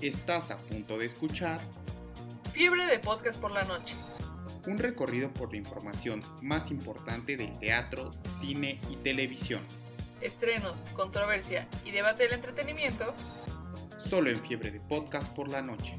Estás a punto de escuchar Fiebre de podcast por la noche. un recorrido por la información más importante del teatro, cine y televisión, Estrenos, controversia y debate del entretenimiento. solo en Fiebre de Podcast por la noche.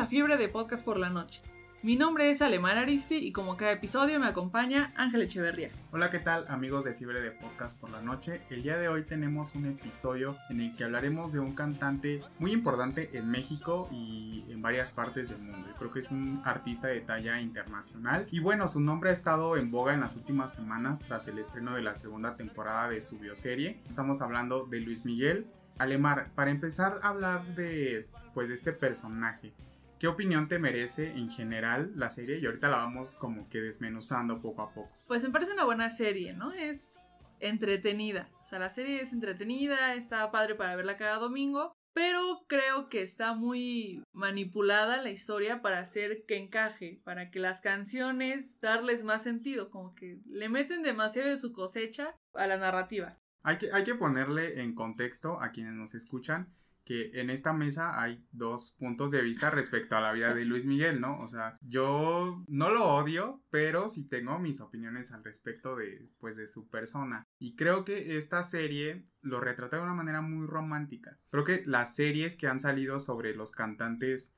A Fiebre de podcast por la noche. Mi nombre es Alemán Aristi y como cada episodio me acompaña Ángel Echeverría. Hola, ¿qué tal amigos de Fiebre de Podcast por la Noche? El día de hoy tenemos un episodio en el que hablaremos de un cantante muy importante en México y en varias partes del mundo. Yo creo que es un artista de talla internacional. Y bueno, su nombre ha estado en boga en las últimas semanas tras el estreno de la segunda temporada de su bioserie. Estamos hablando de Luis Miguel. Alemar, para empezar a hablar de pues de este personaje, ¿Qué opinión te merece en general la serie? Y ahorita la vamos como que desmenuzando poco a poco. Pues me parece una buena serie, ¿no? Es entretenida. O sea, la serie es entretenida, está padre para verla cada domingo. Pero creo que está muy manipulada la historia para hacer que encaje, para que las canciones darles más sentido, como que le meten demasiado de su cosecha a la narrativa. Hay que, hay que ponerle en contexto a quienes nos escuchan que en esta mesa hay dos puntos de vista respecto a la vida de Luis Miguel, ¿no? O sea, yo no lo odio, pero sí tengo mis opiniones al respecto de, pues, de su persona. Y creo que esta serie lo retrata de una manera muy romántica. Creo que las series que han salido sobre los cantantes,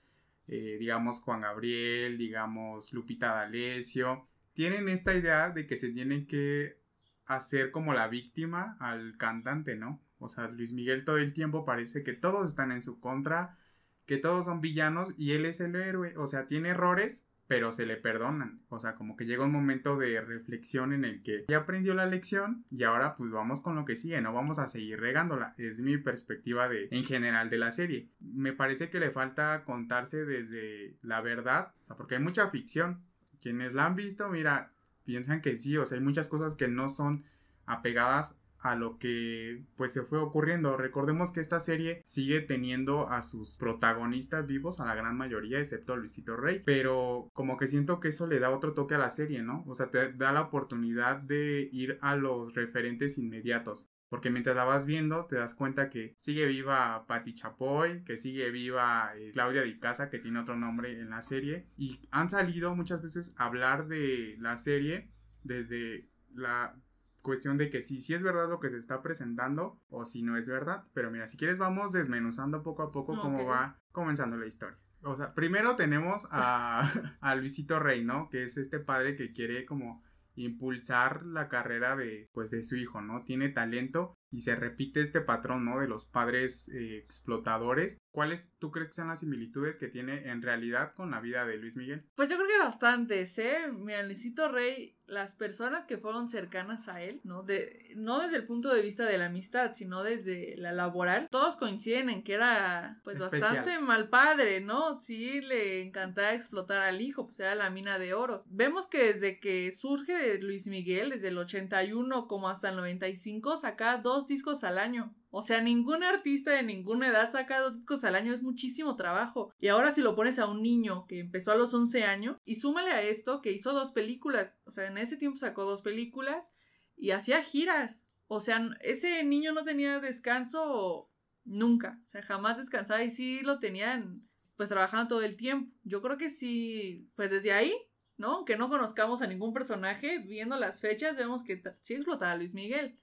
eh, digamos Juan Gabriel, digamos Lupita D'Alessio, tienen esta idea de que se tienen que hacer como la víctima al cantante, ¿no? O sea, Luis Miguel todo el tiempo parece que todos están en su contra, que todos son villanos y él es el héroe. O sea, tiene errores, pero se le perdonan. O sea, como que llega un momento de reflexión en el que ya aprendió la lección y ahora pues vamos con lo que sigue, no vamos a seguir regándola. Es mi perspectiva de en general de la serie. Me parece que le falta contarse desde la verdad, o sea, porque hay mucha ficción. Quienes la han visto, mira, piensan que sí, o sea, hay muchas cosas que no son apegadas a lo que pues se fue ocurriendo. Recordemos que esta serie sigue teniendo a sus protagonistas vivos, a la gran mayoría, excepto Luisito Rey, pero como que siento que eso le da otro toque a la serie, ¿no? O sea, te da la oportunidad de ir a los referentes inmediatos. Porque mientras la vas viendo, te das cuenta que sigue viva Patti Chapoy, que sigue viva eh, Claudia Di Casa, que tiene otro nombre en la serie. Y han salido muchas veces a hablar de la serie desde la cuestión de que si sí es verdad lo que se está presentando o si no es verdad. Pero mira, si quieres vamos desmenuzando poco a poco cómo Ok. va comenzando la historia. O sea, primero tenemos a, a Luisito Rey, ¿no? Que es este padre que quiere como impulsar la carrera de pues de su hijo, ¿no? Tiene talento y se repite este patrón, ¿no? De los padres eh, explotadores. ¿Cuáles tú crees que son las similitudes que tiene en realidad con la vida de Luis Miguel? Pues yo creo que bastantes, ¿eh? Mira, Luisito Rey, las personas que fueron cercanas a él, ¿no? De, no desde el punto de vista de la amistad, sino desde la laboral, todos coinciden en que era, pues, Especial. bastante mal padre, ¿no? Sí, le encantaba explotar al hijo, pues era la mina de oro. Vemos que desde que surge Luis Miguel, desde el 81 como hasta el 95, saca dos discos al año. O sea, ningún artista de ninguna edad saca dos discos al año, es muchísimo trabajo. Y ahora si lo pones a un niño que empezó a los 11 años, y súmale a esto que hizo dos películas, o sea, en ese tiempo sacó dos películas y hacía giras. O sea, ese niño no tenía descanso nunca, o sea, jamás descansaba y sí lo tenían pues trabajando todo el tiempo. Yo creo que sí, pues desde ahí, ¿no? Aunque no conozcamos a ningún personaje, viendo las fechas vemos que sí explotaba Luis Miguel.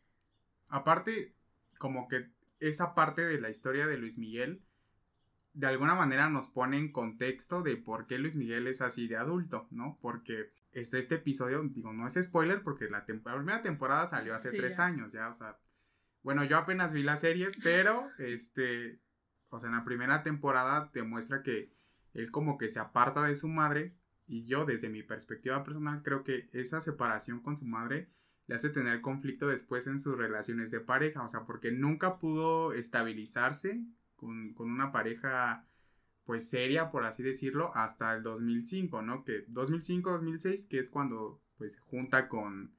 Aparte, como que esa parte de la historia de Luis Miguel, de alguna manera nos pone en contexto de por qué Luis Miguel es así de adulto, ¿no? Porque este, este episodio, digo, no es spoiler porque la, tem- la primera temporada salió hace Sí, tres ya. años ya, o sea, bueno, yo apenas vi la serie, pero este, o sea, en la primera temporada te muestra que él como que se aparta de su madre y yo desde mi perspectiva personal creo que esa separación con su madre le hace tener conflicto después en sus relaciones de pareja, o sea, porque nunca pudo estabilizarse con, con una pareja pues seria, por así decirlo, hasta el 2005, ¿no? Que 2005-2006, que es cuando pues se junta con,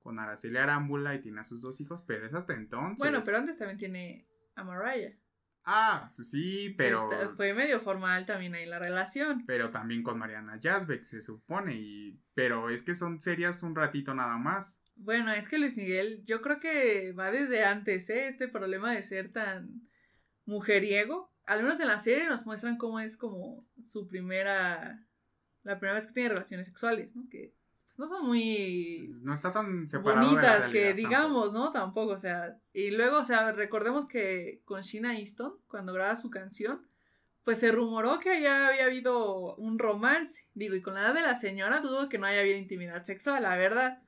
con Araceli Arámbula y tiene a sus dos hijos, pero es hasta entonces. Bueno, pero antes también tiene a Mariah. Ah, sí, pero... Fue medio formal también ahí la relación. Pero también con Mariana Yazbek, se supone, y... Pero es que son serias un ratito nada más. Bueno, es que Luis Miguel, yo creo que va desde antes, ¿eh? Este problema de ser tan mujeriego. Al menos en la serie nos muestran cómo es como su primera... La primera vez que tiene relaciones sexuales, ¿no? Que no son muy pues, no está tan separado bonitas que digamos, ¿no? Tampoco, o sea, y luego, o sea, recordemos que con Sheena Easton, cuando graba su canción, pues se rumoró que ya había habido un romance, digo, y con la edad de la señora dudo que no haya habido intimidad sexual, la verdad.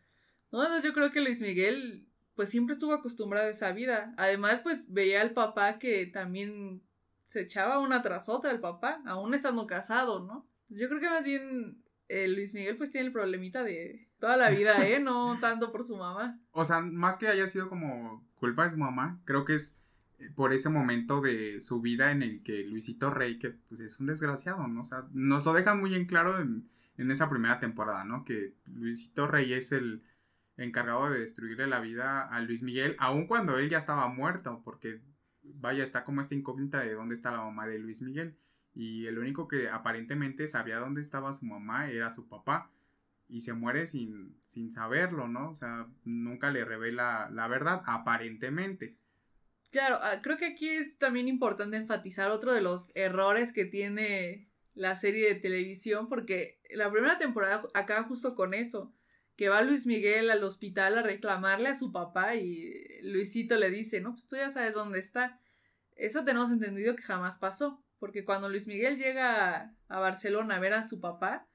¿No? Entonces yo creo que Luis Miguel pues siempre estuvo acostumbrado a esa vida. Además, pues veía al papá que también se echaba una tras otra el papá, aún estando casado, ¿no? Yo creo que más bien eh, Luis Miguel pues tiene el problemita de toda la vida, ¿eh? No tanto por su mamá. O sea, más que haya sido como culpa de su mamá, creo que es eh, por ese momento de su vida en el que Luisito Rey, que pues es un desgraciado, ¿no? O sea, nos lo dejan muy en claro en, en esa primera temporada, ¿no? Que Luisito Rey es el encargado de destruirle la vida a Luis Miguel, aun cuando él ya estaba muerto, porque vaya, está como esta incógnita de dónde está la mamá de Luis Miguel y el único que aparentemente sabía dónde estaba su mamá era su papá y se muere sin, sin saberlo, ¿no? O sea, nunca le revela la verdad, aparentemente. Claro, ah, creo que aquí es también importante enfatizar otro de los errores que tiene la serie de televisión, porque la primera temporada acaba justo con eso, que va Luis Miguel al hospital a reclamarle a su papá y Luisito le dice, no, pues tú ya sabes dónde está. Eso tenemos entendido que jamás pasó. Porque cuando Luis Miguel llega a Barcelona a ver a su papá,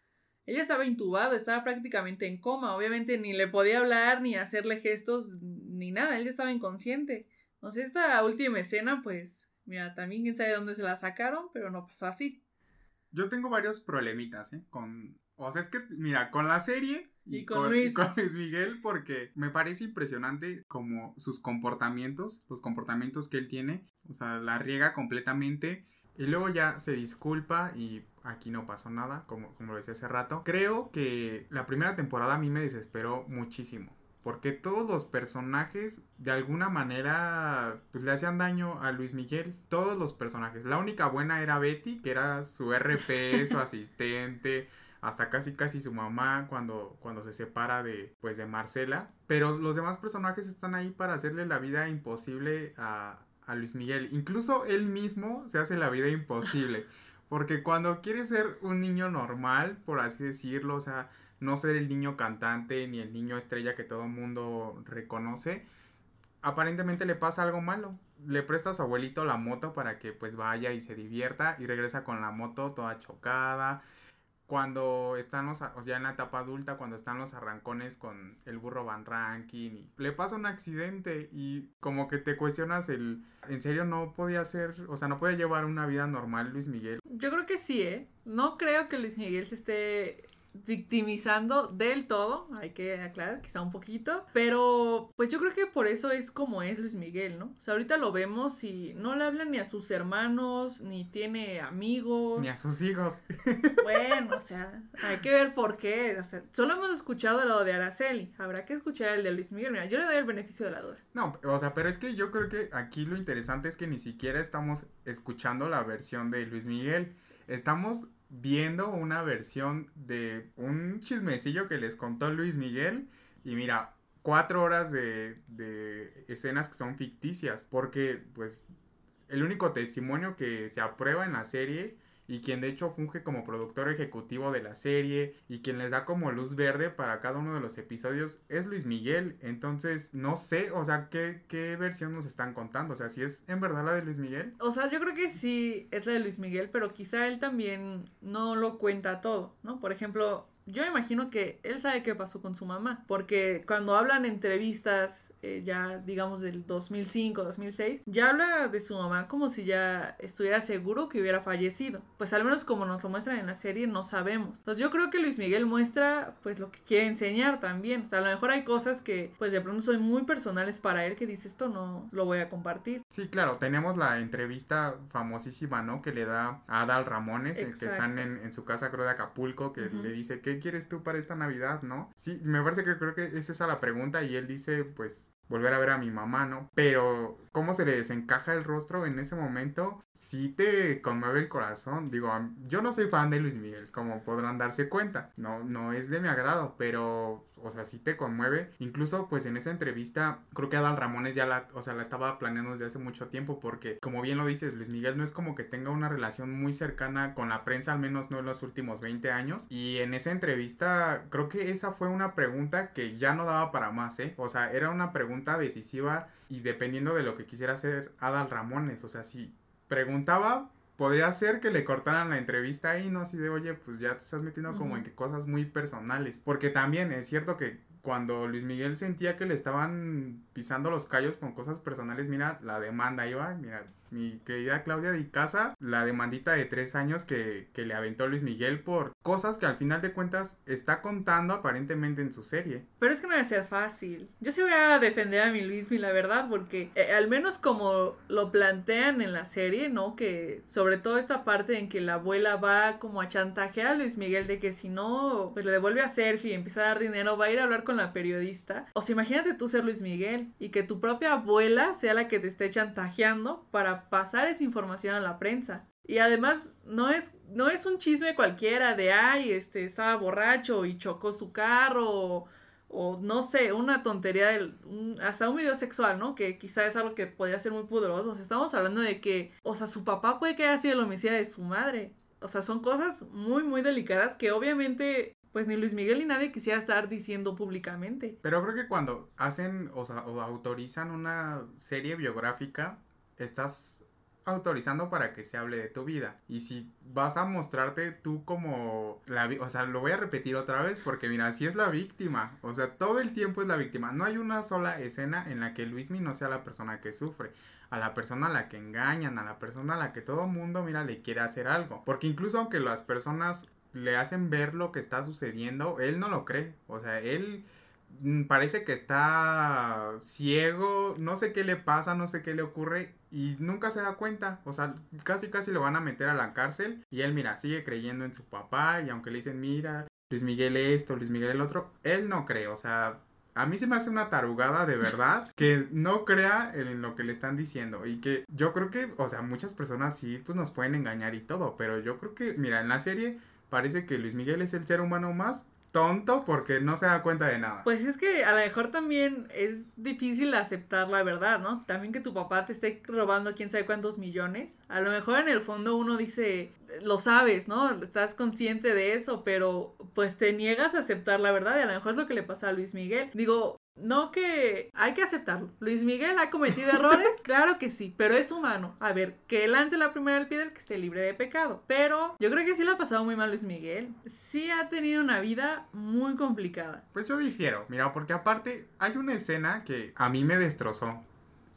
ella estaba intubado, estaba prácticamente en coma. Obviamente ni le podía hablar, ni hacerle gestos, ni nada. Él estaba inconsciente. Entonces, esta última escena, pues, mira, también quién sabe dónde se la sacaron, pero no pasó así. Yo tengo varios problemitas, ¿eh? Con. O sea, es que, mira, con la serie y, con, Luis. y con Luis Miguel, porque me parece impresionante como sus comportamientos, los comportamientos que él tiene. O sea, la riega completamente y luego ya se disculpa y aquí no pasó nada, como, como lo decía hace rato. Creo que la primera temporada a mí me desesperó muchísimo. Porque todos los personajes de alguna manera pues, le hacían daño a Luis Miguel. Todos los personajes. La única buena era Betty, que era su RP, su asistente. Hasta casi casi su mamá cuando, cuando se separa de, pues, de Marcela. Pero los demás personajes están ahí para hacerle la vida imposible a, a Luis Miguel. Incluso él mismo se hace la vida imposible. Porque cuando quiere ser un niño normal, por así decirlo, o sea, no ser el niño cantante ni el niño estrella que todo el mundo reconoce, aparentemente le pasa algo malo. Le presta a su abuelito la moto para que pues vaya y se divierta y regresa con la moto toda chocada cuando están los, o sea, en la etapa adulta, cuando están los arrancones con el burro Van Ranking, y le pasa un accidente y como que te cuestionas el, ¿en serio no podía ser, o sea, no puede llevar una vida normal Luis Miguel? Yo creo que sí, ¿eh? No creo que Luis Miguel se esté victimizando del todo, hay que aclarar, quizá un poquito, pero pues yo creo que por eso es como es Luis Miguel, ¿no? O sea, ahorita lo vemos y no le hablan ni a sus hermanos, ni tiene amigos. Ni a sus hijos. Bueno, o sea, hay que ver por qué, o sea, solo hemos escuchado lo de Araceli, habrá que escuchar el de Luis Miguel, mira, yo le doy el beneficio de la duda. No, o sea, pero es que yo creo que aquí lo interesante es que ni siquiera estamos escuchando la versión de Luis Miguel, estamos viendo una versión de un chismecillo que les contó Luis Miguel y mira, cuatro horas de, de escenas que son ficticias porque pues el único testimonio que se aprueba en la serie y quien de hecho funge como productor ejecutivo de la serie y quien les da como luz verde para cada uno de los episodios es Luis Miguel. Entonces, no sé, o sea, ¿qué, qué versión nos están contando? O sea, si es en verdad la de Luis Miguel. O sea, yo creo que sí es la de Luis Miguel, pero quizá él también no lo cuenta todo, ¿no? Por ejemplo, yo imagino que él sabe qué pasó con su mamá, porque cuando hablan entrevistas eh, ya digamos del 2005, 2006, ya habla de su mamá como si ya estuviera seguro que hubiera fallecido. Pues al menos como nos lo muestran en la serie no sabemos. Entonces yo creo que Luis Miguel muestra pues lo que quiere enseñar también. O sea, a lo mejor hay cosas que pues de pronto son muy personales para él que dice esto no lo voy a compartir. Sí, claro, tenemos la entrevista famosísima, ¿no? Que le da a Adal Ramones, eh, que están en, en, su casa creo de Acapulco, que le dice, ¿qué quieres tú para esta Navidad, no? Sí, me parece que creo que es esa la pregunta y él dice, pues volver a ver a mi mamá, ¿no? Pero cómo se le desencaja el rostro en ese momento, sí te conmueve el corazón. Digo, yo no soy fan de Luis Miguel, como podrán darse cuenta. No, no es de mi agrado, pero o sea, sí te conmueve. Incluso, pues en esa entrevista, creo que Adal Ramones ya la, o sea, la estaba planeando desde hace mucho tiempo, porque, como bien lo dices, Luis Miguel no es como que tenga una relación muy cercana con la prensa, al menos no en los últimos 20 años. Y en esa entrevista, creo que esa fue una pregunta que ya no daba para más, ¿eh? O sea, era una pregunta decisiva y dependiendo de lo que quisiera hacer Adal Ramones, o sea, si preguntaba podría ser que le cortaran la entrevista ahí, ¿no? Así de, oye, pues ya te estás metiendo como en que cosas muy personales. Porque también es cierto que cuando Luis Miguel sentía que le estaban pisando los callos con cosas personales, mira, la demanda iba, mira, mi querida Claudia de Casa, la demandita de tres años que, que, le aventó Luis Miguel por cosas que al final de cuentas está contando aparentemente en su serie. Pero es que no debe ser fácil. Yo sí voy a defender a mi Luis, la verdad, porque eh, al menos como lo plantean en la serie, ¿no? Que sobre todo esta parte en que la abuela va como a chantajear a Luis Miguel de que si no, pues le devuelve a Sergio y empieza a dar dinero, va a ir a hablar con la periodista. O sea, imagínate tú ser Luis Miguel y que tu propia abuela sea la que te esté chantajeando para pasar esa información a la prensa. Y además no es, no es un chisme cualquiera de, ay, este, estaba borracho y chocó su carro o, no sé, una tontería, del, hasta un video sexual, ¿no? Que quizá es algo que podría ser muy poderoso. O sea, estamos hablando de que, o sea, su papá puede que haya sido el homicidio de su madre. O sea, son cosas muy, muy delicadas que obviamente pues ni Luis Miguel ni nadie quisiera estar diciendo públicamente. Pero creo que cuando hacen o, sea, o autorizan una serie biográfica, estás autorizando para que se hable de tu vida. Y si vas a mostrarte tú como la o sea, lo voy a repetir otra vez porque mira, si es la víctima, o sea, todo el tiempo es la víctima. No hay una sola escena en la que Luismi no sea la persona que sufre, a la persona a la que engañan, a la persona a la que todo mundo, mira, le quiere hacer algo. Porque incluso aunque las personas le hacen ver lo que está sucediendo, él no lo cree. O sea, él parece que está ciego, no sé qué le pasa, no sé qué le ocurre y nunca se da cuenta, o sea, casi casi lo van a meter a la cárcel y él mira, sigue creyendo en su papá y aunque le dicen, mira, Luis Miguel esto, Luis Miguel el otro, él no cree, o sea, a mí se me hace una tarugada de verdad que no crea en lo que le están diciendo y que yo creo que, o sea, muchas personas sí, pues nos pueden engañar y todo, pero yo creo que, mira, en la serie parece que Luis Miguel es el ser humano más tonto porque no se da cuenta de nada. Pues es que a lo mejor también es difícil aceptar la verdad, ¿no? También que tu papá te esté robando quién sabe cuántos millones. A lo mejor en el fondo uno dice, lo sabes, ¿no? Estás consciente de eso, pero pues te niegas a aceptar la verdad y a lo mejor es lo que le pasa a Luis Miguel. Digo, no que hay que aceptarlo. Luis Miguel ha cometido errores, claro que sí, pero es humano. A ver, que lance la primera del piedra que esté libre de pecado. Pero yo creo que sí le ha pasado muy mal Luis Miguel. Sí ha tenido una vida muy complicada. Pues yo difiero, mira, porque aparte hay una escena que a mí me destrozó.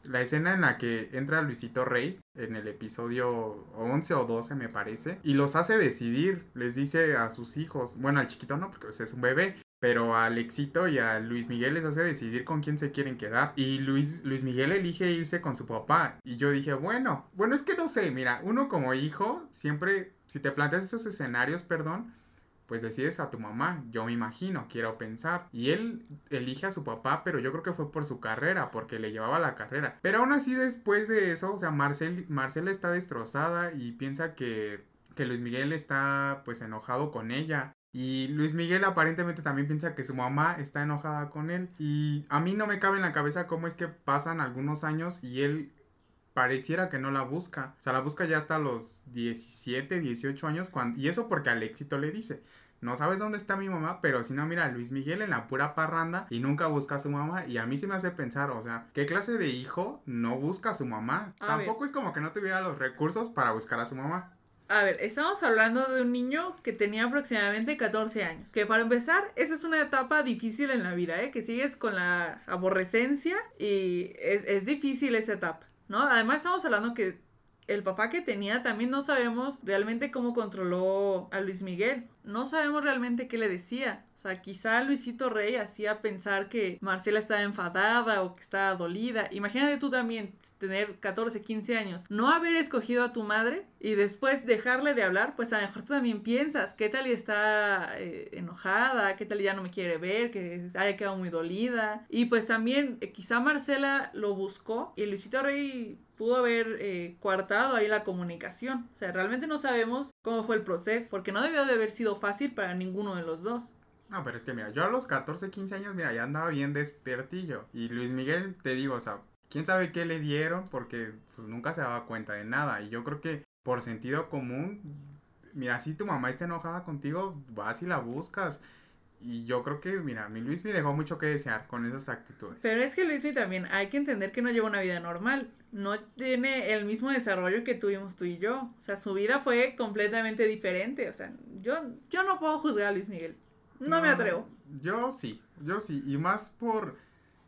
La escena en la que entra Luisito Rey en el episodio 11 o 12 me parece y los hace decidir, les dice a sus hijos, bueno al chiquito no porque pues, es un bebé, pero a Alexito y a Luis Miguel les hace decidir con quién se quieren quedar. Y Luis, Luis Miguel elige irse con su papá. Y yo dije, bueno, bueno, es que no sé, mira, uno como hijo, siempre, si te planteas esos escenarios, perdón, pues decides a tu mamá, yo me imagino, quiero pensar. Y él elige a su papá, pero yo creo que fue por su carrera, porque le llevaba la carrera. Pero aún así después de eso, o sea, Marcel, Marcela está destrozada y piensa que, que Luis Miguel está pues enojado con ella. Y Luis Miguel aparentemente también piensa que su mamá está enojada con él. Y a mí no me cabe en la cabeza cómo es que pasan algunos años y él pareciera que no la busca. O sea, la busca ya hasta los 17, 18 años. Cuando, y eso porque al éxito le dice. No sabes dónde está mi mamá, pero si no, mira, Luis Miguel en la pura parranda y nunca busca a su mamá. Y a mí se me hace pensar, o sea, ¿qué clase de hijo no busca a su mamá? Tampoco es como que no tuviera los recursos para buscar a su mamá. A ver, estamos hablando de un niño que tenía aproximadamente 14 años. Que para empezar, esa es una etapa difícil en la vida, ¿eh? Que sigues con la aborrecencia y es, es difícil esa etapa, ¿no? Además estamos hablando que el papá que tenía también no sabemos realmente cómo controló a Luis Miguel. No sabemos realmente qué le decía. O sea, quizá Luisito Rey hacía pensar que Marcela estaba enfadada o que estaba dolida. Imagínate tú también tener 14, 15 años, no haber escogido a tu madre y después dejarle de hablar, pues a lo mejor tú también piensas, ¿qué tal y está eh, enojada? ¿Qué tal y ya no me quiere ver? Que haya quedado muy dolida. Y pues también eh, quizá Marcela lo buscó y Luisito Rey pudo haber eh, coartado ahí la comunicación. O sea, realmente no sabemos cómo fue el proceso, porque no debió de haber sido fácil para ninguno de los dos. No, pero es que mira, yo a los 14, 15 años, mira, ya andaba bien despertillo. Y Luis Miguel, te digo, o sea, quién sabe qué le dieron porque pues nunca se daba cuenta de nada. Y yo creo que por sentido común, mira, si tu mamá está enojada contigo, vas y la buscas. Y yo creo que, mira, mi Luis me dejó mucho que desear con esas actitudes. Pero es que Luismi también hay que entender que no lleva una vida normal. No tiene el mismo desarrollo que tuvimos tú y yo. O sea, su vida fue completamente diferente. O sea, yo, yo no puedo juzgar a Luis Miguel. No, me atrevo. Yo sí, yo sí. Y más por...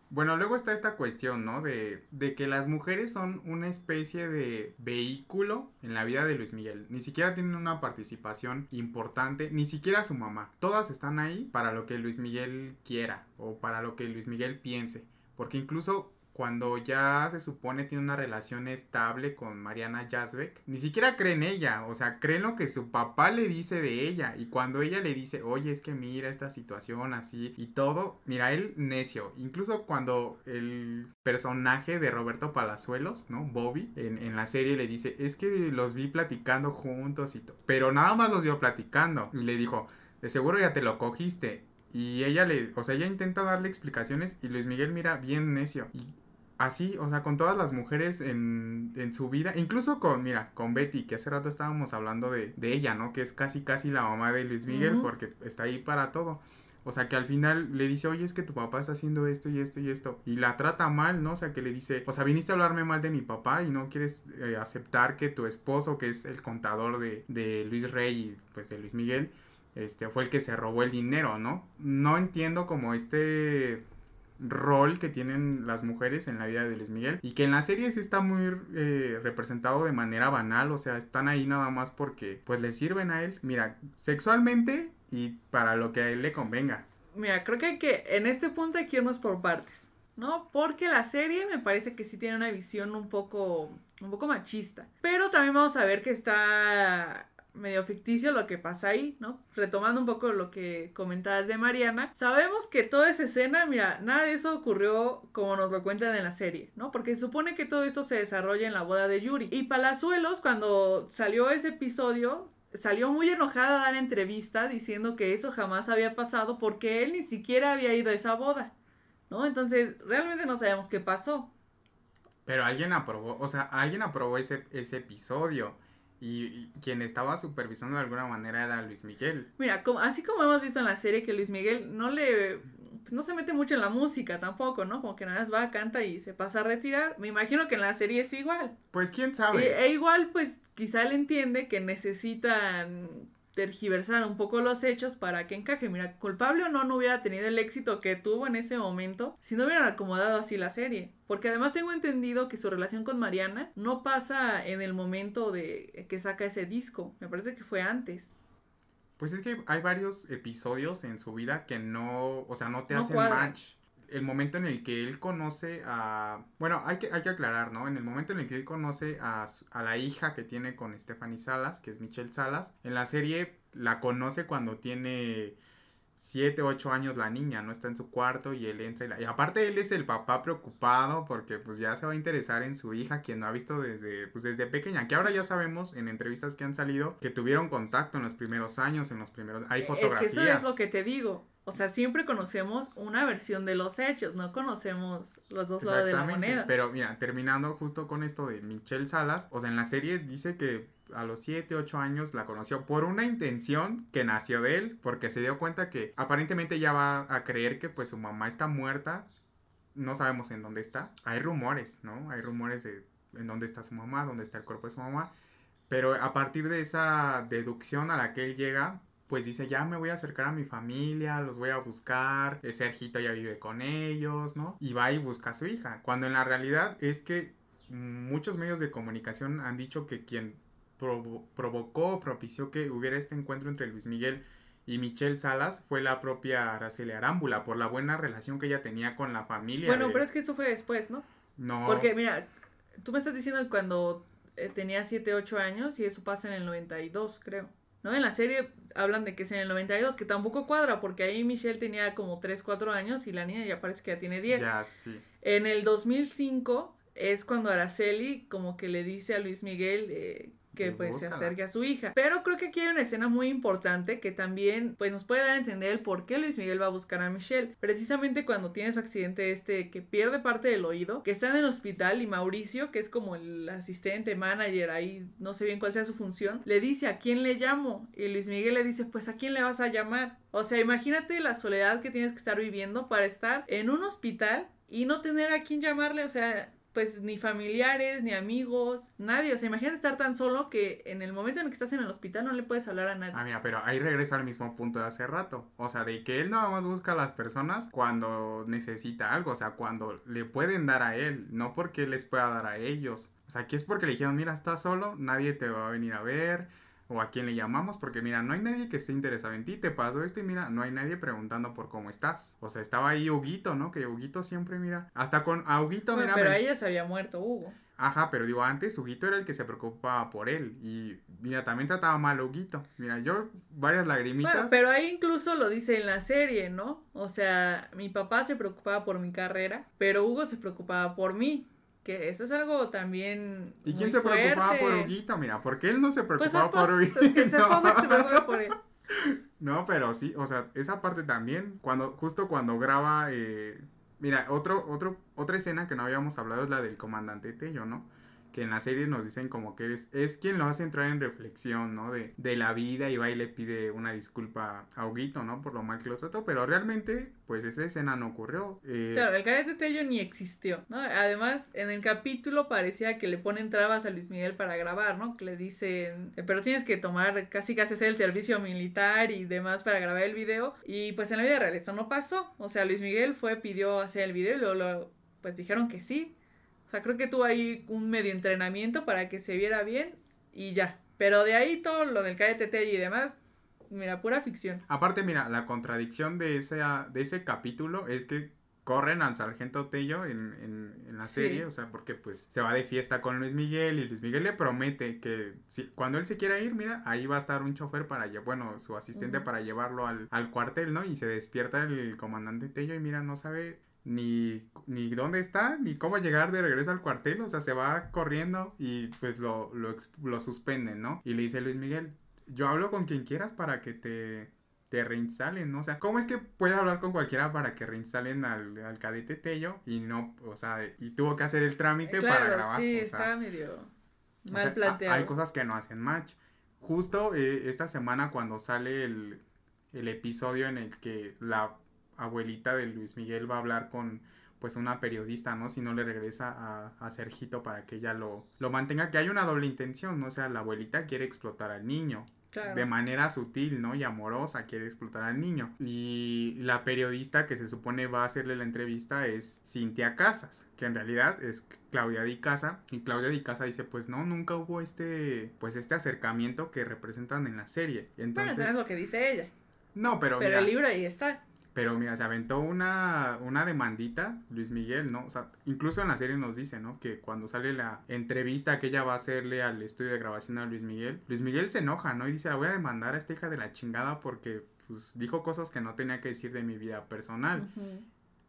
Bueno, luego está esta cuestión, ¿no? De, de que las mujeres son una especie de vehículo en la vida de Luis Miguel. Ni siquiera tienen una participación importante, ni siquiera su mamá. Todas están ahí para lo que Luis Miguel quiera o para lo que Luis Miguel piense. Porque incluso cuando ya se supone tiene una relación estable con Mariana Jasbeck, ni siquiera cree en ella, o sea, cree en lo que su papá le dice de ella. Y cuando ella le dice, oye, es que mira esta situación así y todo, mira, él necio. Incluso cuando el personaje de Roberto Palazuelos, ¿no? Bobby, en, en la serie le dice, es que los vi platicando juntos y todo. Pero nada más los vio platicando. Y le dijo, de seguro ya te lo cogiste. Y ella le, o sea, ella intenta darle explicaciones y Luis Miguel mira bien necio. Y así, o sea, con todas las mujeres en, en, su vida, incluso con, mira, con Betty, que hace rato estábamos hablando de, de ella, ¿no? Que es casi, casi la mamá de Luis Miguel, uh -huh. porque está ahí para todo. O sea, que al final le dice, oye, es que tu papá está haciendo esto y esto y esto. Y la trata mal, ¿no? O sea, que le dice, o sea, viniste a hablarme mal de mi papá y no quieres eh, aceptar que tu esposo, que es el contador de, de Luis Rey y pues de Luis Miguel, este, fue el que se robó el dinero, ¿no? No entiendo como este rol que tienen las mujeres en la vida de Luis Miguel y que en la serie sí está muy eh, representado de manera banal, o sea, están ahí nada más porque pues le sirven a él, mira, sexualmente y para lo que a él le convenga. Mira, creo que hay que en este punto hay que irnos por partes, ¿no? Porque la serie me parece que sí tiene una visión un poco un poco machista, pero también vamos a ver que está medio ficticio lo que pasa ahí, ¿no? Retomando un poco lo que comentabas de Mariana, sabemos que toda esa escena, mira, nada de eso ocurrió como nos lo cuentan en la serie, ¿no? Porque se supone que todo esto se desarrolla en la boda de Yuri. Y Palazuelos, cuando salió ese episodio, salió muy enojada a dar entrevista diciendo que eso jamás había pasado porque él ni siquiera había ido a esa boda, ¿no? Entonces, realmente no sabemos qué pasó. Pero alguien aprobó, o sea, alguien aprobó ese, ese episodio. Y, y, quien estaba supervisando de alguna manera era Luis Miguel. Mira, como, así como hemos visto en la serie que Luis Miguel no le pues no se mete mucho en la música tampoco, ¿no? Como que nada más va, canta y se pasa a retirar. Me imagino que en la serie es igual. Pues quién sabe. E, e igual, pues quizá él entiende que necesitan tergiversar un poco los hechos para que encaje. Mira, culpable o no, no hubiera tenido el éxito que tuvo en ese momento si no hubieran acomodado así la serie. Porque además tengo entendido que su relación con Mariana no pasa en el momento de que saca ese disco. Me parece que fue antes. Pues es que hay varios episodios en su vida que no, o sea, no te no hacen match. El momento en el que él conoce a... Bueno, hay que, hay que aclarar, ¿no? En el momento en el que él conoce a, a la hija que tiene con Stephanie Salas, que es Michelle Salas, en la serie la conoce cuando tiene 7, 8 años la niña, ¿no? Está en su cuarto y él entra y, la... y aparte él es el papá preocupado porque pues ya se va a interesar en su hija, quien no ha visto desde, pues, desde pequeña, que ahora ya sabemos en entrevistas que han salido que tuvieron contacto en los primeros años, en los primeros... Hay fotografías. Es que eso es lo que te digo. O sea, siempre conocemos una versión de los hechos, no conocemos los dos lados de la moneda. Pero mira, terminando justo con esto de Michelle Salas, o sea, en la serie dice que a los 7, 8 años la conoció por una intención que nació de él, porque se dio cuenta que aparentemente ya va a creer que pues su mamá está muerta, no sabemos en dónde está. Hay rumores, ¿no? Hay rumores de en dónde está su mamá, dónde está el cuerpo de su mamá. Pero a partir de esa deducción a la que él llega, pues dice, ya me voy a acercar a mi familia, los voy a buscar, Sergito ya vive con ellos, ¿no? Y va y busca a su hija, cuando en la realidad es que muchos medios de comunicación han dicho que quien provocó, propició que hubiera este encuentro entre Luis Miguel y Michelle Salas fue la propia Araceli Arámbula, por la buena relación que ella tenía con la familia. Bueno, pero es que eso fue después, ¿no? No. Porque, mira, tú me estás diciendo cuando eh, tenía 7, 8 años y eso pasa en el 92, creo. ¿No? En la serie hablan de que es en el 92, que tampoco cuadra, porque ahí Michelle tenía como 3, 4 años y la niña ya parece que ya tiene 10. Ya, sí. En el 2005 es cuando Araceli como que le dice a Luis Miguel eh, que pues se acerque a su hija. Pero creo que aquí hay una escena muy importante que también pues nos puede dar a entender el por qué Luis Miguel va a buscar a Michelle. Precisamente cuando tiene su accidente este que pierde parte del oído, que está en el hospital y Mauricio, que es como el asistente, manager, ahí no sé bien cuál sea su función, le dice a quién le llamo y Luis Miguel le dice pues a quién le vas a llamar. O sea, imagínate la soledad que tienes que estar viviendo para estar en un hospital y no tener a quién llamarle, o sea, pues ni familiares, ni amigos, nadie. O sea, imagínate estar tan solo que en el momento en el que estás en el hospital no le puedes hablar a nadie. Ah, mira, pero ahí regresa al mismo punto de hace rato. O sea, de que él nada más busca a las personas cuando necesita algo, o sea, cuando le pueden dar a él, no porque les pueda dar a ellos. O sea, aquí es porque le dijeron, mira, estás solo, nadie te va a venir a ver o a quién le llamamos, porque mira, no hay nadie que esté interesado en ti, te pasó esto y mira, no hay nadie preguntando por cómo estás. O sea, estaba ahí Huguito, ¿no? Que Huguito siempre, mira, hasta con a Huguito, mira. Pero ella se había muerto, Hugo. Ajá, pero digo, antes Huguito era el que se preocupaba por él. Y mira, también trataba mal a Huguito. Mira, yo varias lagrimitas. Bueno, pero ahí incluso lo dice en la serie, ¿no? O sea, mi papá se preocupaba por mi carrera, pero Hugo se preocupaba por mí que eso es algo también. ¿Y quién se preocupaba por Huguito? Mira, ¿por qué él no se pues preocupaba por Huguito? no. pero sí, o sea, esa parte también, cuando, justo cuando graba, eh, mira, otro, otro, otra escena que no habíamos hablado es la del comandante Tello, ¿no? Que en la serie nos dicen como que eres, es quien lo hace entrar en reflexión, ¿no? De, de la vida y va y le pide una disculpa a Huguito, ¿no? Por lo mal que lo trató, pero realmente, pues esa escena no ocurrió. Eh... Claro, el cadete Tello ni existió, ¿no? Además, en el capítulo parecía que le ponen trabas a Luis Miguel para grabar, ¿no? Que le dicen, eh, pero tienes que tomar casi casi hacer el servicio militar y demás para grabar el video. Y pues en la vida real esto no pasó. O sea, Luis Miguel fue, pidió hacer el video y luego lo, pues dijeron que sí. O sea, creo que tuvo ahí un medio entrenamiento para que se viera bien y ya. Pero de ahí todo lo del KTT y demás, mira, pura ficción. Aparte, mira, la contradicción de ese, de ese capítulo es que corren al sargento Tello en, en, la serie, o sea, porque pues se va de fiesta con Luis Miguel y Luis Miguel le promete que si, cuando él se quiera ir, mira, ahí va a estar un chofer para, bueno, su asistente para llevarlo al, al, cuartel, ¿no? Y se despierta el comandante Tello y mira, no sabe ni, ni dónde está, ni cómo llegar de regreso al cuartel, o sea, se va corriendo y pues lo, lo, suspenden, ¿no? Y le dice Luis Miguel, yo hablo con quien quieras para que te, te reinstalen, ¿no? O sea, ¿cómo es que puede hablar con cualquiera para que reinstalen al, al cadete Tello y no, o sea, y tuvo que hacer el trámite para grabar? Sí, está medio mal planteado. Hay cosas que no hacen match. Justo eh, esta semana cuando sale el, el episodio en el que la abuelita de Luis Miguel va a hablar con pues una periodista, ¿no? Si no le regresa a, a Sergito para que ella lo, lo mantenga, que hay una doble intención, ¿no? O sea, la abuelita quiere explotar al niño. De manera sutil, ¿no? Y amorosa quiere explotar al niño. Y la periodista que se supone va a hacerle la entrevista es Cintia Casas, que en realidad es Claudia Di Casa. Y Claudia Di Casa dice, pues no, nunca hubo este, pues este acercamiento que representan en la serie. Entonces, bueno, es lo que dice ella. No, pero. Pero el libro ahí está. Pero mira, se aventó una, una demandita, Luis Miguel, ¿no? O sea, incluso en la serie nos dice, ¿no? Que cuando sale la entrevista que ella va a hacerle al estudio de grabación a Luis Miguel, Luis Miguel se enoja, ¿no? Y dice, la voy a demandar a esta hija de la chingada porque, pues, dijo cosas que no tenía que decir de mi vida personal.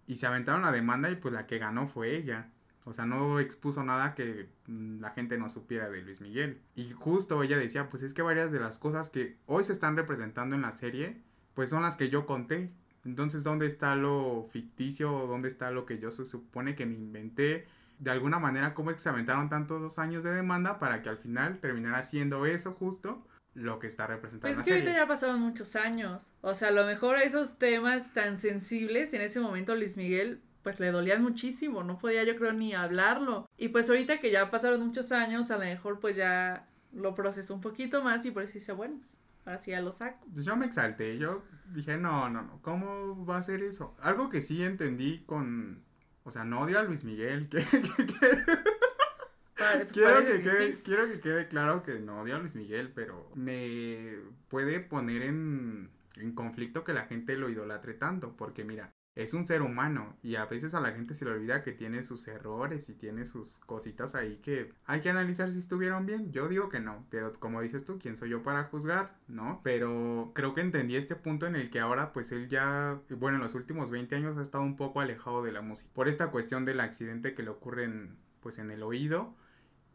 Y se aventaron la demanda y pues la que ganó fue ella. O sea, no expuso nada que la gente no supiera de Luis Miguel. Y justo ella decía, pues es que varias de las cosas que hoy se están representando en la serie, pues son las que yo conté. Entonces, ¿dónde está lo ficticio? ¿Dónde está lo que yo se supone que me inventé? De alguna manera, ¿cómo es que se aventaron tantos años de demanda para que al final terminara siendo eso justo lo que está representando? Pues es que ahorita ya pasaron muchos años. O sea, a lo mejor esos temas tan sensibles, en ese momento Luis Miguel pues le dolían muchísimo, no podía yo creo ni hablarlo. Y pues ahorita que ya pasaron muchos años, a lo mejor pues ya lo procesó un poquito más y por eso dice, bueno, pues, ahora sí ya lo saco. Pues yo me exalté, yo dije, no, no, no, ¿cómo va a ser eso? Algo que sí entendí con, o sea, no odio a Luis Miguel, que, que- que- Vale, pues quiero, que que quede, sí. quiero que quede claro que no odio a Luis Miguel, pero me puede poner en, en conflicto que la gente lo idolatre tanto, porque mira, es un ser humano y a veces a la gente se le olvida que tiene sus errores y tiene sus cositas ahí que hay que analizar si estuvieron bien. Yo digo que no, pero como dices tú, ¿quién soy yo para juzgar? ¿No? Pero creo que entendí este punto en el que ahora pues él ya, bueno, en los últimos 20 años ha estado un poco alejado de la música por esta cuestión del accidente que le ocurre en, pues en el oído.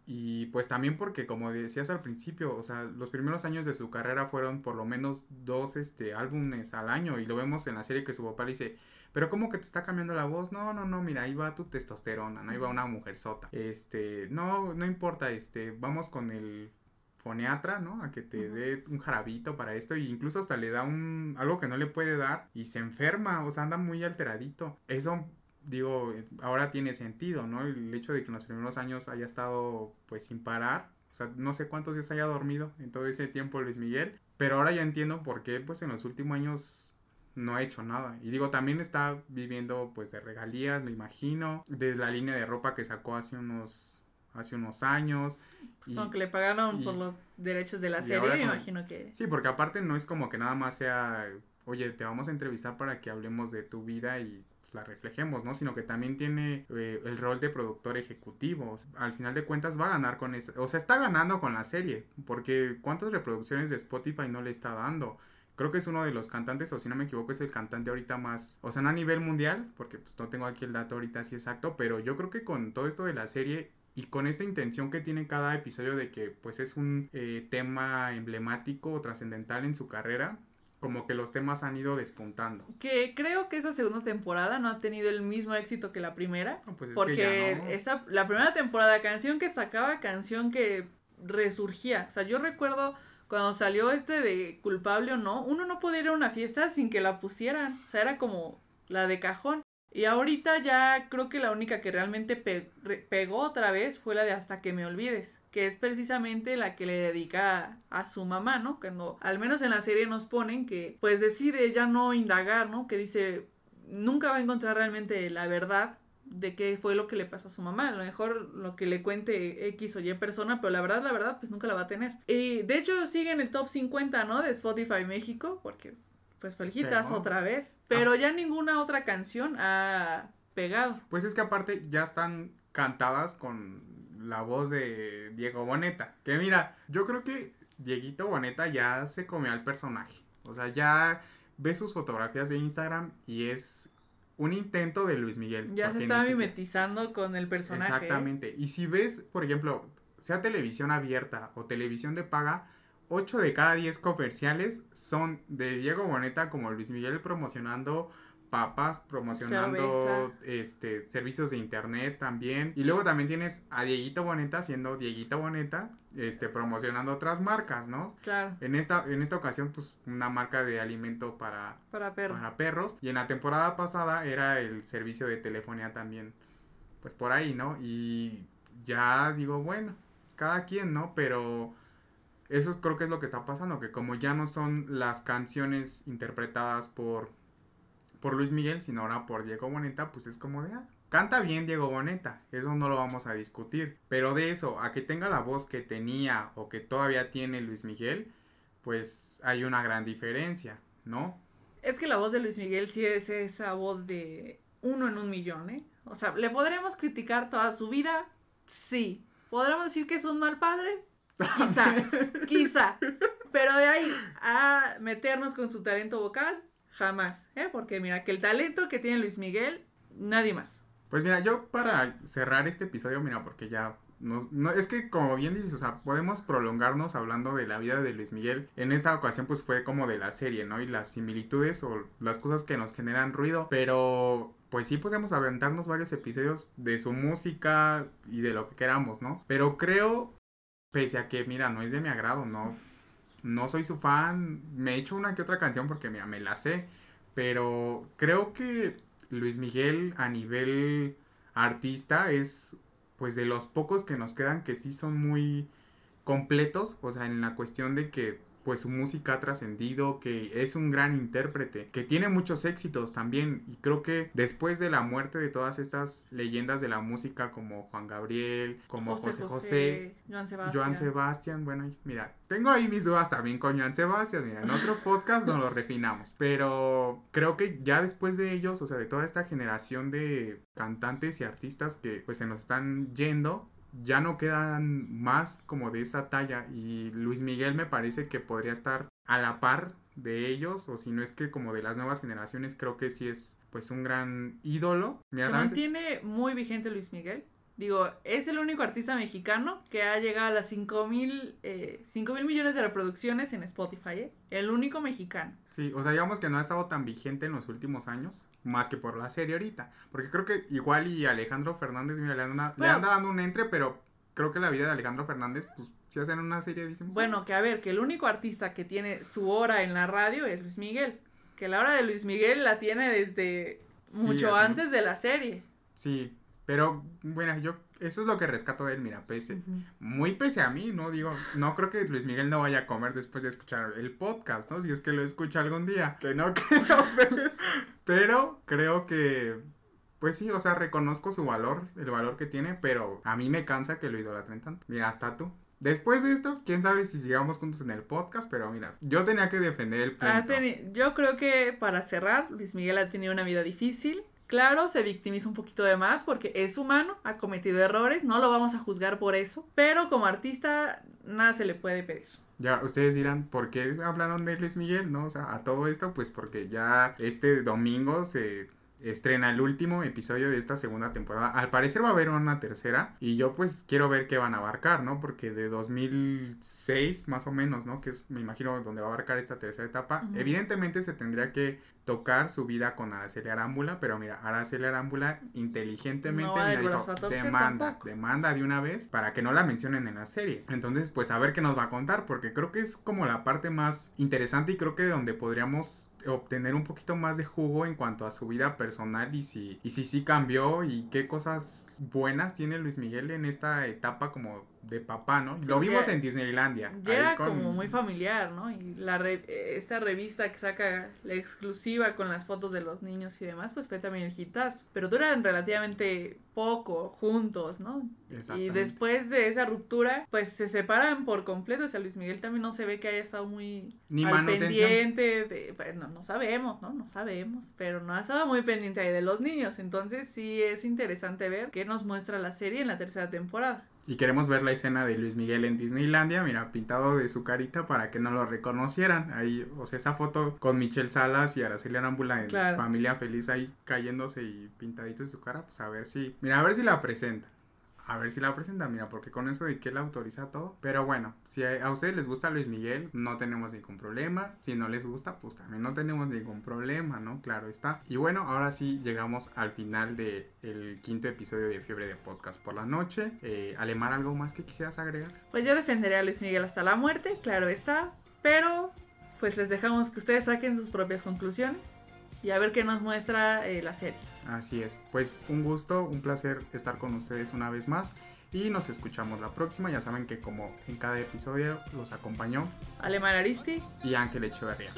Y pues también porque, como decías al principio, o sea, los primeros años de su carrera fueron por lo menos dos este, álbumes al año. Y lo vemos en la serie que su papá le dice, pero ¿cómo que te está cambiando la voz? No, no, no, mira, ahí va tu testosterona, no ahí va una mujer sota. Este, no, no importa, este, vamos con el foniatra, ¿no? A que te dé un jarabito para esto. Y incluso hasta le da un, algo que no le puede dar y se enferma, o sea, anda muy alteradito. Eso digo, ahora tiene sentido, ¿no? El hecho de que en los primeros años haya estado pues sin parar, o sea, no sé cuántos días haya dormido en todo ese tiempo Luis Miguel, pero ahora ya entiendo por qué pues en los últimos años no ha hecho nada. Y digo, también está viviendo pues de regalías, me imagino, de la línea de ropa que sacó hace unos hace unos años. Pues y- como que le pagaron y- por los derechos de la y serie, me imagino que... Sí, porque aparte no es como que nada más sea, oye, te vamos a entrevistar para que hablemos de tu vida y la reflejemos, ¿no? Sino que también tiene eh, el rol de productor ejecutivo. Al final de cuentas va a ganar con esa, o sea, está ganando con la serie, porque ¿cuántas reproducciones de Spotify no le está dando? Creo que es uno de los cantantes, o si no me equivoco, es el cantante ahorita más, o sea, no a nivel mundial, porque pues no tengo aquí el dato ahorita así exacto, pero yo creo que con todo esto de la serie y con esta intención que tiene cada episodio de que pues es un eh, tema emblemático o trascendental en su carrera, como que los temas han ido despuntando. Que creo que esa segunda temporada no ha tenido el mismo éxito que la primera. No, Pues es Porque que ya no. esta, la primera temporada, canción que sacaba, canción que resurgía. O sea, yo recuerdo cuando salió este de culpable o no, uno no podía ir a una fiesta sin que la pusieran. O sea, era como la de cajón. Y ahorita ya creo que la única que realmente pe- re- pegó otra vez fue la de Hasta que me olvides, que es precisamente la que le dedica a su mamá, ¿no? Cuando al menos en la serie nos ponen que pues decide ya no indagar, ¿no? Que dice nunca va a encontrar realmente la verdad de qué fue lo que le pasó a su mamá. A lo mejor lo que le cuente X o Y persona, pero la verdad, la verdad, pues nunca la va a tener. Y de hecho sigue en el top 50, ¿no? De Spotify México, porque pues felicitas Pegó. otra vez. Pero ya ninguna otra canción ha pegado. Pues es que aparte ya están cantadas con la voz de Diego Boneta. Que mira, yo creo que Dieguito Boneta ya se comió al personaje. O sea, ya ves sus fotografías de Instagram y es un intento de Luis Miguel. Ya se está mimetizando con el personaje. ¿eh? Exactamente. Y si ves, por ejemplo, sea televisión abierta o televisión de paga, 8 de cada 10 comerciales son de Diego Boneta como Luis Miguel promocionando papas, promocionando este servicios de internet también. Y luego también tienes a Dieguito Boneta siendo Dieguito Boneta, este promocionando otras marcas, ¿no? Claro, En esta en esta ocasión pues una marca de alimento para para perro. para perros. Y en la temporada pasada era el servicio de telefonía también. Pues por ahí, ¿no? Y ya digo, bueno, cada quien, ¿no? Pero eso creo que es lo que está pasando, que como ya no son las canciones interpretadas por, por Luis Miguel, sino ahora por Diego Boneta, pues es como de, ah, canta bien Diego Boneta, eso no lo vamos a discutir. Pero de eso, a que tenga la voz que tenía o que todavía tiene Luis Miguel, pues hay una gran diferencia, ¿no? Es que la voz de Luis Miguel sí es esa voz de uno en un millón, ¿eh? O sea, ¿le podremos criticar toda su vida? Sí. ¿Podremos decir que es un mal padre? Quizá, quizá. Pero de ahí a meternos con su talento vocal, jamás, ¿eh? Porque mira, que el talento que tiene Luis Miguel, nadie más. Pues mira, yo para cerrar este episodio, mira, porque ya nos, no, es que como bien dices, o sea, podemos prolongarnos hablando de la vida de Luis Miguel. En esta ocasión pues fue como de la serie, ¿no? Y las similitudes o las cosas que nos generan ruido, pero pues sí podemos aventarnos varios episodios de su música y de lo que queramos, ¿no? Pero creo, pese a que, mira, no es de mi agrado, ¿no? No soy su fan, me he hecho una que otra canción porque, mira, me la sé, pero creo que Luis Miguel a nivel artista es pues de los pocos que nos quedan que sí son muy completos, o sea, en la cuestión de que pues su música ha trascendido, que es un gran intérprete, que tiene muchos éxitos también y creo que después de la muerte de todas estas leyendas de la música como Juan Gabriel, como José José, Joan Sebastián. Joan Sebastián, bueno, mira, tengo ahí mis dudas también con Joan Sebastián, mira, en otro podcast nos lo refinamos, pero creo que ya después de ellos, o sea, de toda esta generación de cantantes y artistas que pues se nos están yendo, ya no quedan más como de esa talla y Luis Miguel me parece que podría estar a la par de ellos o si no es que como de las nuevas generaciones creo que sí es pues un gran ídolo. Se mantiene muy vigente Luis Miguel. Digo, es el único artista mexicano que ha llegado a las 5 mil, eh, mil millones de reproducciones en Spotify, ¿eh? El único mexicano. Sí, o sea, digamos que no ha estado tan vigente en los últimos años, más que por la serie ahorita. Porque creo que igual y Alejandro Fernández, mira, le, anda, le anda dando un entre, pero creo que la vida de Alejandro Fernández, pues, si hacen una serie, dicen. Bueno, que a ver, que el único artista que tiene su hora en la radio es Luis Miguel. Que la hora de Luis Miguel la tiene desde mucho antes de la serie. Sí, pero bueno, yo eso es lo que rescato de él, mira, pese, muy pese a mí, ¿no? Digo, no creo que Luis Miguel no vaya a comer después de escuchar el podcast, ¿no? Si es que lo escucha algún día, que no creo, pero, pero creo que, pues sí, o sea, reconozco su valor, el valor que tiene, pero a mí me cansa que lo idolatren tanto. Mira, hasta tú. Después de esto, quién sabe si sigamos juntos en el podcast, pero mira, yo tenía que defender el punto. yo creo que para cerrar, Luis Miguel ha tenido una vida difícil, Claro, se victimiza un poquito de más porque es humano, ha cometido errores, no lo vamos a juzgar por eso, pero como artista nada se le puede pedir. Ya, ustedes dirán, ¿por qué hablaron de Luis Miguel? ¿No? O sea, a todo esto, pues porque ya este domingo se estrena el último episodio de esta segunda temporada. Al parecer va a haber una tercera y yo pues quiero ver qué van a abarcar, ¿no? Porque de 2006 más o menos, ¿no? Que es, me imagino, donde va a abarcar esta tercera etapa. Evidentemente se tendría que tocar su vida con Araceli Arámbula, pero mira, Araceli Arámbula inteligentemente demanda, demanda de una vez para que no la mencionen en la serie. Entonces, pues a ver qué nos va a contar, porque creo que es como la parte más interesante y creo que donde podríamos obtener un poquito más de jugo en cuanto a su vida personal y si y si sí cambió y qué cosas buenas tiene Luis Miguel en esta etapa como de papá, ¿no? Lo vimos en Disneylandia. Ya era como muy familiar, ¿no? Y la esta revista que saca la exclusiva con las fotos de los niños y demás, pues fue también el hitazo. Pero duran relativamente poco juntos, ¿no? Y después de esa ruptura, pues se separan por completo. O sea, Luis Miguel también no se ve que haya estado muy Ni al pendiente de, bueno, no sabemos, ¿no? No sabemos, pero no ha estado muy pendiente ahí de los niños. Entonces sí es interesante ver qué nos muestra la serie en la tercera temporada. Y queremos ver la escena de Luis Miguel en Disneylandia, mira, pintado de su carita para que no lo reconocieran. Ahí, o sea, esa foto con Michelle Salas y Araceli Arámbula en Familia Feliz ahí cayéndose y pintadito de su cara, pues a ver si, mira, a ver si la presenta a ver si la presentan, mira, porque con eso de que él autoriza todo. Pero bueno, si a, ustedes les gusta Luis Miguel, no tenemos ningún problema. Si no les gusta, pues también no tenemos ningún problema, ¿no? Claro está. Y bueno, ahora sí llegamos al final del el quinto episodio de Fiebre de Podcast por la noche. Eh, Alemán, ¿algo más que quisieras agregar? Pues yo defenderé a Luis Miguel hasta la muerte, claro está. Pero pues les dejamos que ustedes saquen sus propias conclusiones y a ver qué nos muestra eh, la serie. Así es, pues un gusto, un placer estar con ustedes una vez más y nos escuchamos la próxima. Ya saben que como en cada episodio los acompañó Alemán Aristi y Ángel Echeverría.